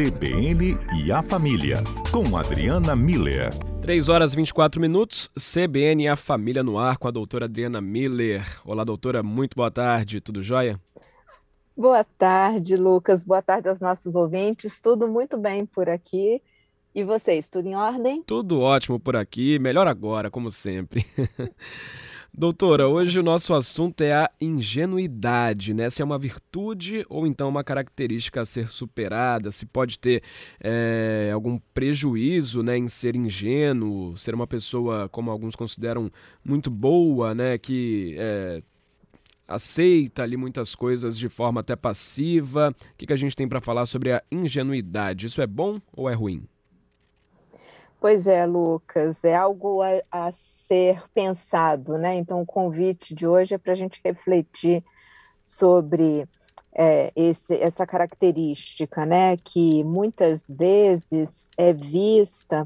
CBN e a Família, com Adriana Miller. 3 horas e 24 minutos, CBN e a Família no ar com a doutora Adriana Miller. Olá, doutora, muito boa tarde, tudo jóia? Boa tarde, Lucas. Boa tarde aos nossos ouvintes. Tudo muito bem por aqui. E vocês, tudo em ordem? Tudo ótimo por aqui, melhor agora, como sempre. Doutora, hoje o nosso assunto é a ingenuidade, né? Se é uma virtude ou então uma característica a ser superada, se pode ter é, algum prejuízo né, em ser ingênuo, ser uma pessoa, como alguns consideram, muito boa, né? Que é, aceita ali muitas coisas de forma até passiva. O que, que a gente tem para falar sobre a ingenuidade? Isso é bom ou é ruim? Pois é, Lucas, é algo a, a ser pensado, né? Então, o convite de hoje é para a gente refletir sobre é, esse, essa característica, né? Que muitas vezes é vista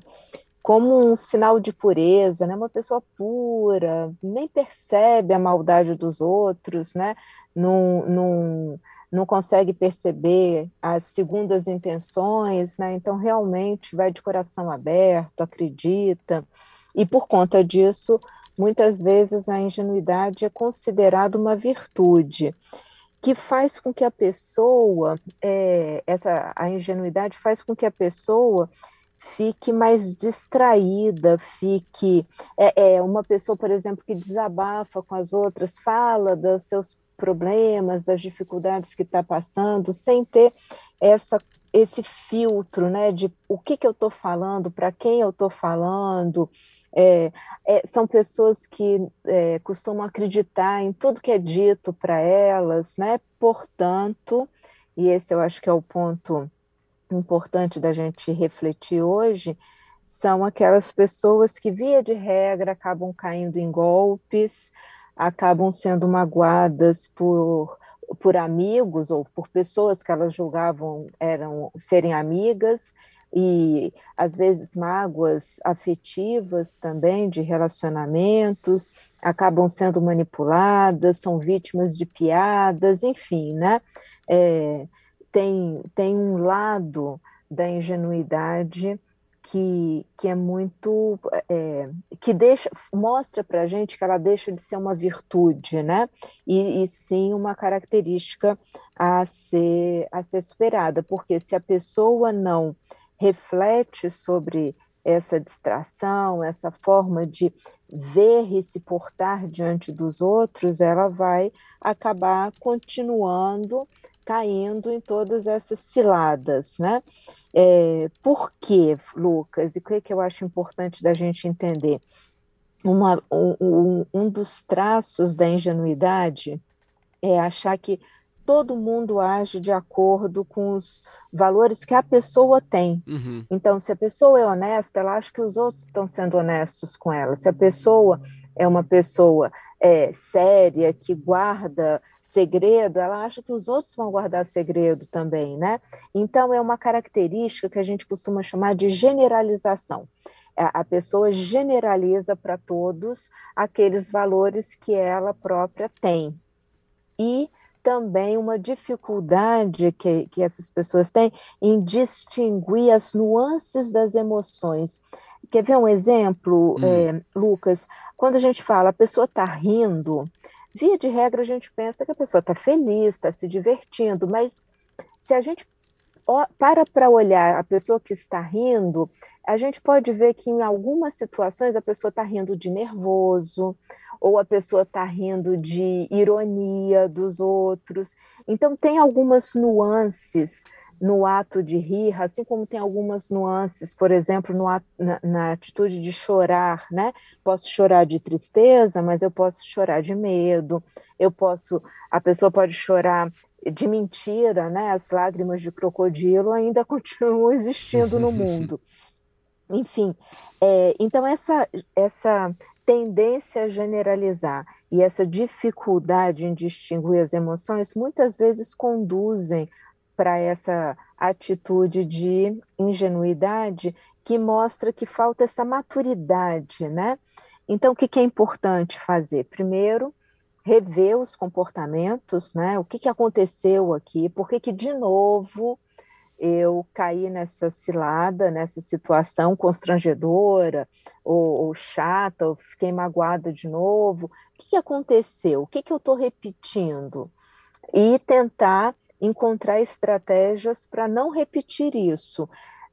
como um sinal de pureza, né? Uma pessoa pura, nem percebe a maldade dos outros, né? Não, não, consegue perceber as segundas intenções, né? Então realmente vai de coração aberto, acredita. E por conta disso, muitas vezes a ingenuidade é considerada uma virtude que faz com que a pessoa, é, essa a ingenuidade faz com que a pessoa fique mais distraída, fique é, é uma pessoa, por exemplo, que desabafa com as outras, fala dos seus problemas, das dificuldades que está passando, sem ter essa esse filtro, né, de o que, que eu estou falando, para quem eu estou falando, é, é, são pessoas que é, costumam acreditar em tudo que é dito para elas, né, portanto, e esse eu acho que é o ponto importante da gente refletir hoje, são aquelas pessoas que, via de regra, acabam caindo em golpes, acabam sendo magoadas por por amigos ou por pessoas que elas julgavam eram serem amigas e às vezes mágoas afetivas também de relacionamentos acabam sendo manipuladas, são vítimas de piadas, enfim, né? É, tem, tem um lado da ingenuidade que, que é muito é, que deixa mostra para a gente que ela deixa de ser uma virtude, né? E, e, sim uma característica a ser a ser superada, porque se a pessoa não reflete sobre essa distração, essa forma de ver e se portar diante dos outros, ela vai acabar continuando caindo em todas essas ciladas, né? É, por quê, Lucas? E o que, é que eu acho importante da gente entender? Uma, um, um dos traços da ingenuidade é achar que todo mundo age de acordo com os valores que a pessoa tem. Uhum. Então, se a pessoa é honesta, ela acha que os outros estão sendo honestos com ela. Se a pessoa é uma pessoa é, séria, que guarda segredo, ela acha que os outros vão guardar segredo também, né? Então, é uma característica que a gente costuma chamar de generalização. A pessoa generaliza para todos aqueles valores que ela própria tem. E também uma dificuldade que, que essas pessoas têm em distinguir as nuances das emoções. Quer ver um exemplo, hum. é, Lucas? Quando a gente fala a pessoa está rindo, Via de regra, a gente pensa que a pessoa está feliz, está se divertindo, mas se a gente para para olhar a pessoa que está rindo, a gente pode ver que em algumas situações a pessoa está rindo de nervoso, ou a pessoa está rindo de ironia dos outros. Então, tem algumas nuances no ato de rir, assim como tem algumas nuances, por exemplo, ato, na, na, atitude de chorar, né? Posso chorar de tristeza, mas eu posso chorar de medo, eu posso, a pessoa pode chorar de mentira, né? As lágrimas de crocodilo ainda continuam existindo no mundo. Enfim, é, então essa, essa tendência a generalizar e essa dificuldade em distinguir as emoções muitas vezes conduzem para essa atitude de ingenuidade que mostra que falta essa maturidade, né? Então, o que, que é importante fazer? Primeiro, rever os comportamentos, né? O que, que aconteceu aqui? Por que, que de novo eu caí nessa cilada, nessa situação constrangedora ou, ou chata, ou fiquei magoada de novo. O que, que aconteceu? O que, que eu estou repetindo? E tentar encontrar estratégias para não repetir isso.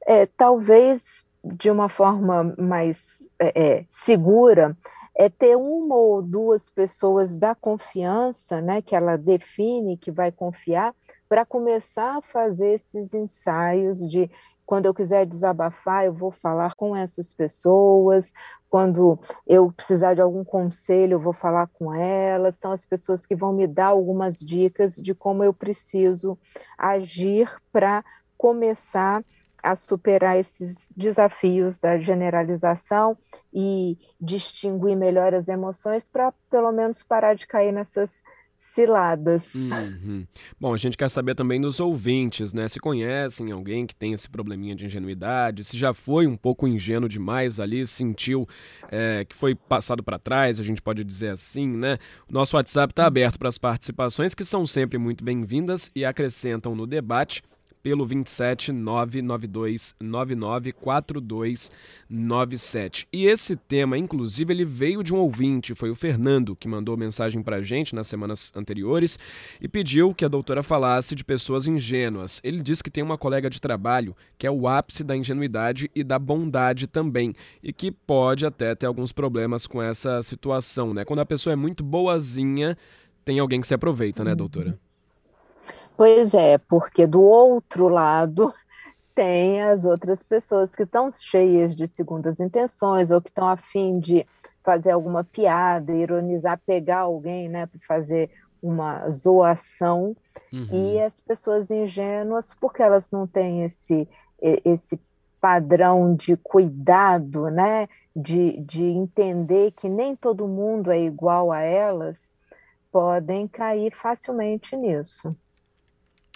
É, talvez de uma forma mais é, é, segura, é ter uma ou duas pessoas da confiança, né, que ela define que vai confiar, para começar a fazer esses ensaios de quando eu quiser desabafar, eu vou falar com essas pessoas, quando eu precisar de algum conselho, eu vou falar com elas, são as pessoas que vão me dar algumas dicas de como eu preciso agir para começar a superar esses desafios da generalização e distinguir melhor as emoções para pelo menos parar de cair nessas ciladas. Uhum. Bom, a gente quer saber também dos ouvintes, né? Se conhecem alguém que tem esse probleminha de ingenuidade, se já foi um pouco ingênuo demais ali, sentiu é, que foi passado para trás, a gente pode dizer assim, né? O nosso WhatsApp está aberto para as participações, que são sempre muito bem-vindas e acrescentam no debate pelo 27 992 994297. E esse tema, inclusive, ele veio de um ouvinte, foi o Fernando, que mandou mensagem para a gente nas semanas anteriores e pediu que a doutora falasse de pessoas ingênuas. Ele diz que tem uma colega de trabalho que é o ápice da ingenuidade e da bondade também, e que pode até ter alguns problemas com essa situação, né? Quando a pessoa é muito boazinha, tem alguém que se aproveita, né, doutora? Pois é, porque do outro lado tem as outras pessoas que estão cheias de segundas intenções ou que estão afim de fazer alguma piada, ironizar, pegar alguém, né, para fazer uma zoação. Uhum. E as pessoas ingênuas, porque elas não têm esse, esse padrão de cuidado, né, de, de entender que nem todo mundo é igual a elas, podem cair facilmente nisso.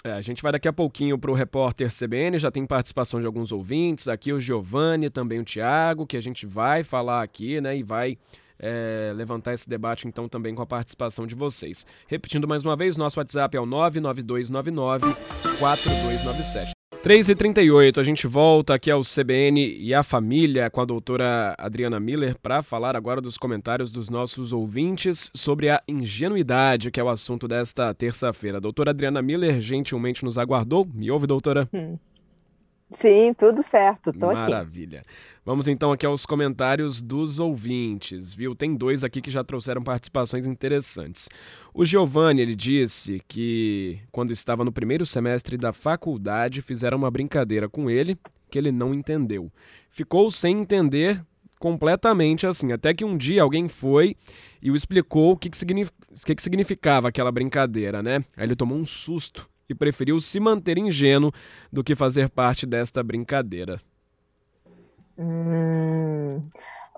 É, a gente vai daqui a pouquinho para o repórter CBN, já tem participação de alguns ouvintes, aqui o Giovanni, também o Tiago, que a gente vai falar aqui, né, e vai é, levantar esse debate então também com a participação de vocês. Repetindo mais uma vez, nosso WhatsApp é o 99299 4297. 3h38, a gente volta aqui ao CBN e a família com a doutora Adriana Miller para falar agora dos comentários dos nossos ouvintes sobre a ingenuidade, que é o assunto desta terça-feira. Doutora Adriana Miller gentilmente nos aguardou. Me ouve, doutora? Hum. Sim, tudo certo, tô Maravilha. aqui. Maravilha. Vamos então aqui aos comentários dos ouvintes, viu? Tem dois aqui que já trouxeram participações interessantes. O Giovanni, ele disse que quando estava no primeiro semestre da faculdade, fizeram uma brincadeira com ele que ele não entendeu. Ficou sem entender completamente assim, até que um dia alguém foi e o explicou o que, que, signif que, que significava aquela brincadeira, né? Aí ele tomou um susto e preferiu se manter ingênuo do que fazer parte desta brincadeira. Hum,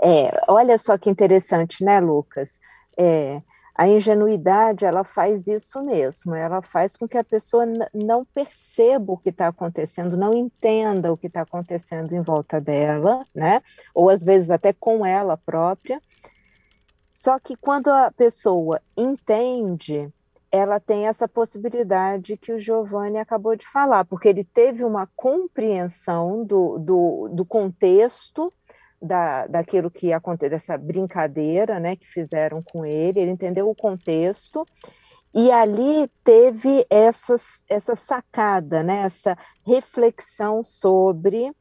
é, olha só que interessante, né, Lucas? É, a ingenuidade ela faz isso mesmo, ela faz com que a pessoa não perceba o que está acontecendo, não entenda o que está acontecendo em volta dela, né? Ou às vezes até com ela própria. Só que quando a pessoa entende, ela tem essa possibilidade que o Giovanni acabou de falar, porque ele teve uma compreensão do, do, do contexto da, daquilo que aconteceu, dessa brincadeira né, que fizeram com ele, ele entendeu o contexto, e ali teve essas, essa sacada, né, essa reflexão sobre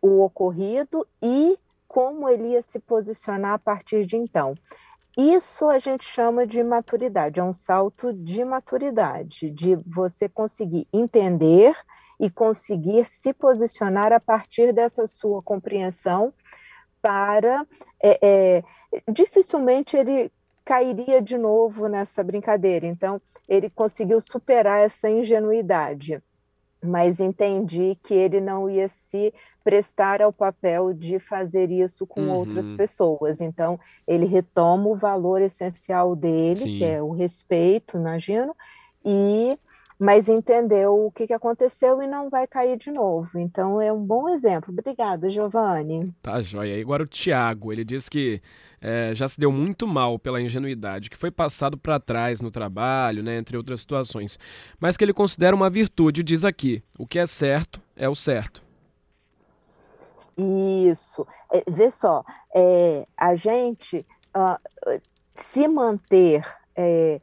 o ocorrido e como ele ia se posicionar a partir de então. Isso a gente chama de maturidade, é um salto de maturidade, de você conseguir entender e conseguir se posicionar a partir dessa sua compreensão para. É, é, dificilmente ele cairia de novo nessa brincadeira, então ele conseguiu superar essa ingenuidade mas entendi que ele não ia se prestar ao papel de fazer isso com uhum. outras pessoas. Então, ele retoma o valor essencial dele, Sim. que é o respeito, imagino, e mas entendeu o que, que aconteceu e não vai cair de novo. Então é um bom exemplo. Obrigada, Giovanni. Tá, joia. Agora o Tiago, ele diz que é, já se deu muito mal pela ingenuidade, que foi passado para trás no trabalho, né, entre outras situações, mas que ele considera uma virtude, diz aqui: o que é certo é o certo. Isso. É, vê só, é, a gente uh, se manter é,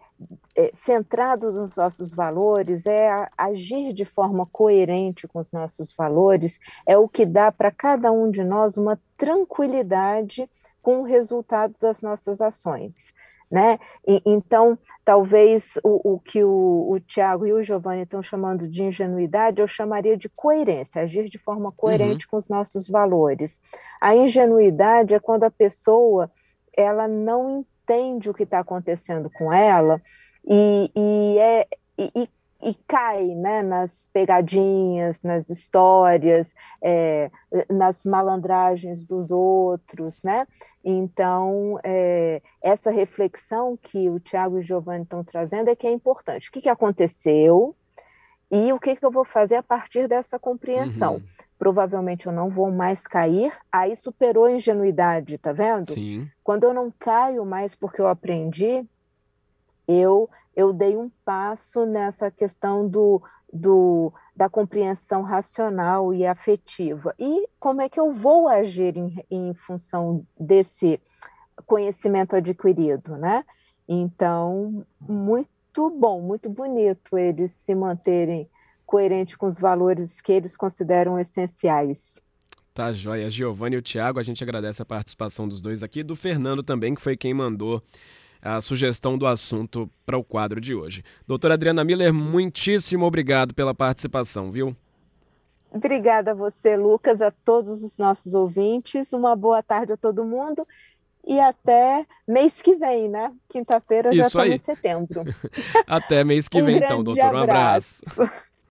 é, centrados nos nossos valores, é agir de forma coerente com os nossos valores, é o que dá para cada um de nós uma tranquilidade com o resultado das nossas ações. Né? E, então, talvez o, o que o, o Tiago e o Giovanni estão chamando de ingenuidade, eu chamaria de coerência, agir de forma coerente uhum. com os nossos valores. A ingenuidade é quando a pessoa ela não entende o que está acontecendo com ela e, e, é, e, e cai né, nas pegadinhas, nas histórias, é, nas malandragens dos outros, né? Então, é, essa reflexão que o Tiago e o Giovanni estão trazendo é que é importante. O que, que aconteceu e o que, que eu vou fazer a partir dessa compreensão? Uhum. Provavelmente eu não vou mais cair, aí superou a ingenuidade, tá vendo? Sim. Quando eu não caio mais porque eu aprendi, eu, eu dei um passo nessa questão do, do, da compreensão racional e afetiva. E como é que eu vou agir em, em função desse conhecimento adquirido, né? Então, muito bom, muito bonito eles se manterem coerentes com os valores que eles consideram essenciais. Tá joia. Giovanni e o Tiago, a gente agradece a participação dos dois aqui, do Fernando também, que foi quem mandou a sugestão do assunto para o quadro de hoje. Doutora Adriana Miller, muitíssimo obrigado pela participação, viu? Obrigada a você, Lucas, a todos os nossos ouvintes. Uma boa tarde a todo mundo e até mês que vem, né? Quinta-feira já estamos em setembro. até mês que vem, então, doutor. Um abraço.